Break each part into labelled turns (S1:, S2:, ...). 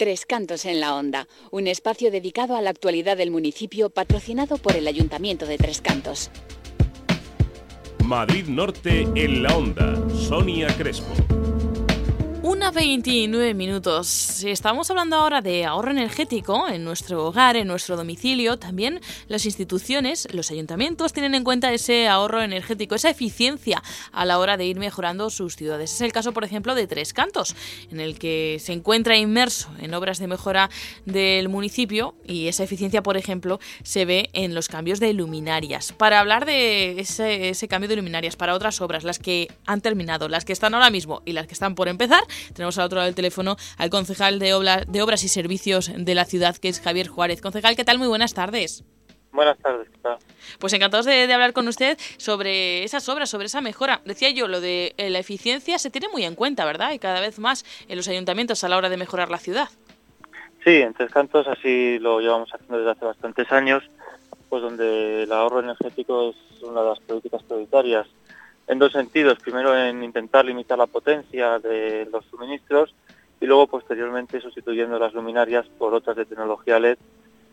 S1: Tres Cantos en la Onda, un espacio dedicado a la actualidad del municipio patrocinado por el Ayuntamiento de Tres Cantos.
S2: Madrid Norte en la Onda, Sonia Crespo.
S3: Una 29 minutos. Estamos hablando ahora de ahorro energético en nuestro hogar, en nuestro domicilio. También las instituciones, los ayuntamientos tienen en cuenta ese ahorro energético, esa eficiencia a la hora de ir mejorando sus ciudades. Es el caso, por ejemplo, de Tres Cantos, en el que se encuentra inmerso en obras de mejora del municipio y esa eficiencia, por ejemplo, se ve en los cambios de luminarias. Para hablar de ese, ese cambio de luminarias para otras obras, las que han terminado, las que están ahora mismo y las que están por empezar, tenemos al otro lado del teléfono al concejal de, de Obras y Servicios de la ciudad, que es Javier Juárez. Concejal, ¿qué tal? Muy buenas tardes.
S4: Buenas tardes, ¿qué tal?
S3: Pues encantados de, hablar con usted sobre esas obras, sobre esa mejora. Decía yo, lo de eh, la eficiencia se tiene muy en cuenta, ¿verdad? Y cada vez más en los ayuntamientos a la hora de mejorar la ciudad.
S4: Sí, en Tres Cantos así lo llevamos haciendo desde hace bastantes años, pues donde el ahorro energético es una de las políticas prioritarias en dos sentidos. Primero en intentar limitar la potencia de los suministros y luego posteriormente sustituyendo las luminarias por otras de tecnología LED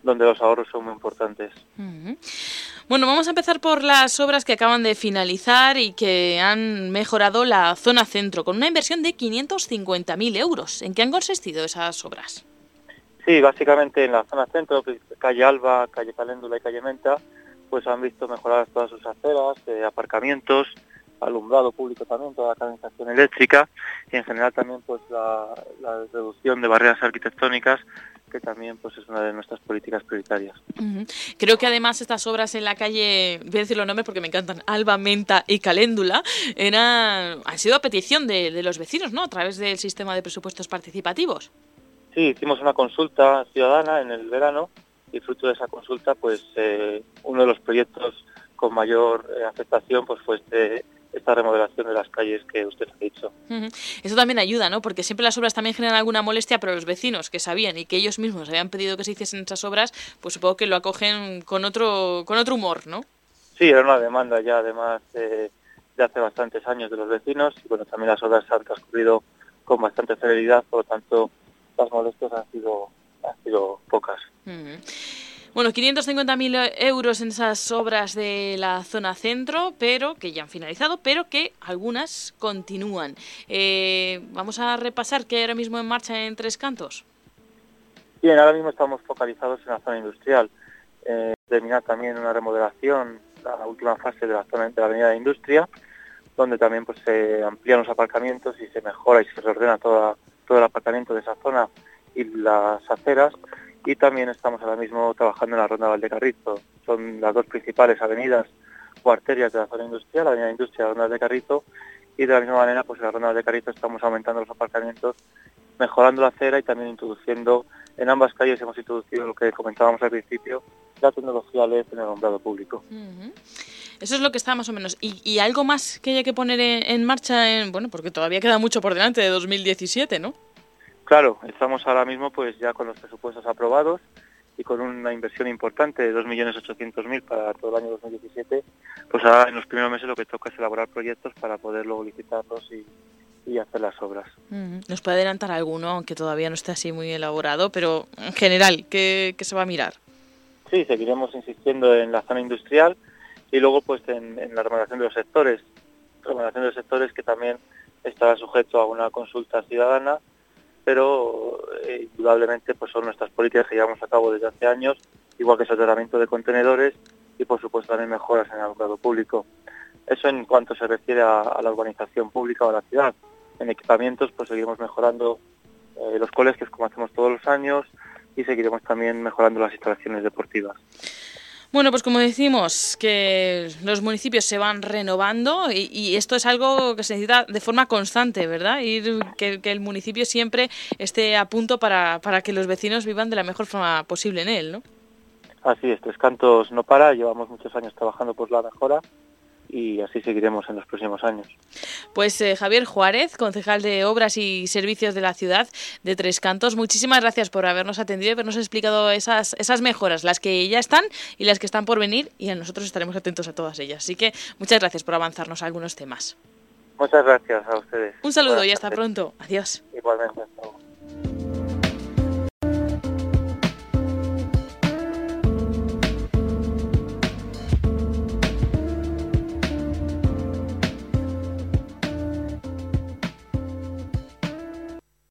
S4: donde los ahorros son muy importantes.
S3: Bueno, vamos a empezar por las obras que acaban de finalizar y que han mejorado la zona centro con una inversión de 550.000 euros. ¿En qué han consistido esas obras?
S4: Sí, básicamente en la zona centro, calle Alba, calle Caléndula y calle Menta, pues han visto mejorar todas sus aceras, eh, aparcamientos, alumbrado público también, toda la canalización eléctrica y en general también pues la, reducción de barreras arquitectónicas que también pues es una de nuestras políticas prioritarias.
S3: Creo que además estas obras en la calle, voy a decir los nombres porque me encantan, Alba, Menta y Caléndula, eran, han sido a petición de, los vecinos, ¿no? A través del sistema de presupuestos participativos.
S4: Sí, hicimos una consulta ciudadana en el verano y fruto de esa consulta, pues eh, uno de los proyectos con mayor eh, aceptación pues fue este esta remodelación de las calles que usted ha dicho.
S3: Eso también ayuda, ¿no? Porque siempre las obras también generan alguna molestia, pero los vecinos que sabían y que ellos mismos habían pedido que se hiciesen esas obras, pues supongo que lo acogen con otro, con otro humor, ¿no?
S4: Sí, era una demanda ya además de hace bastantes años de los vecinos y bueno, también las obras han transcurrido con bastante celeridad, por lo tanto las molestias han sido, han sido pocas.
S3: Bueno, 550.000 euros en esas obras de la zona centro, pero que ya han finalizado, pero que algunas continúan. Eh, vamos a repasar qué hay ahora mismo en marcha en Tres Cantos.
S4: Bien, ahora mismo estamos focalizados en la zona industrial. Eh, terminar también una remodelación, la última fase de la zona de la Avenida de Industria, donde también pues se amplían los aparcamientos y se mejora y se reordena toda, todo el aparcamiento de esa zona y las aceras y también estamos ahora mismo trabajando en la Ronda Valdecarrito. Son las dos principales avenidas o arterias de la zona industrial, la Avenida Industria y la Ronda Valdecarrito, y de la misma manera pues en la Ronda Valdecarrito estamos aumentando los aparcamientos, mejorando la acera y también introduciendo, en ambas calles hemos introducido lo que comentábamos al principio, la tecnología LED en el alumbrado público.
S3: Eso es lo que está más o menos. ¿Y, algo más que haya que poner en, en marcha, en, bueno, porque todavía queda mucho por delante de 2017, ¿no?
S4: Claro, estamos ahora mismo pues ya con los presupuestos aprobados y con una inversión importante de 2.800.000 para todo el año 2017, pues ahora en los primeros meses lo que toca es elaborar proyectos para poder luego licitarlos y, hacer las obras.
S3: ¿Nos puede adelantar alguno, aunque todavía no esté así muy elaborado, pero en general, ¿qué, se va a mirar?
S4: Sí, seguiremos insistiendo en la zona industrial y luego pues en, en la remodelación de los sectores, remodelación de los sectores que también estará sujeto a una consulta ciudadana pero eh, indudablemente pues son nuestras políticas que llevamos a cabo desde hace años, igual que el tratamiento de contenedores y por supuesto también mejoras en el alumbrado público. Eso en cuanto se refiere a, la urbanización pública o a la ciudad. En equipamientos pues seguimos mejorando eh, los colegios como hacemos todos los años y seguiremos también mejorando las instalaciones deportivas.
S3: Bueno, pues como decimos, que los municipios se van renovando y, esto es algo que se necesita de forma constante, ¿verdad? Y que, el municipio siempre esté a punto para, para, que los vecinos vivan de la mejor forma posible en él, ¿no?
S4: Así es, Tres Cantos no para, llevamos muchos años trabajando por la mejora y así seguiremos en los próximos años.
S3: Pues eh, Javier Juárez, concejal de Obras y Servicios de la ciudad de Tres Cantos, muchísimas gracias por habernos atendido y habernos explicado esas, esas mejoras, las que ya están y las que están por venir y nosotros estaremos atentos a todas ellas. Así que muchas gracias por avanzarnos algunos temas.
S4: Muchas gracias a ustedes.
S3: Un saludo y hasta pronto. Adiós.
S4: Igualmente. Hasta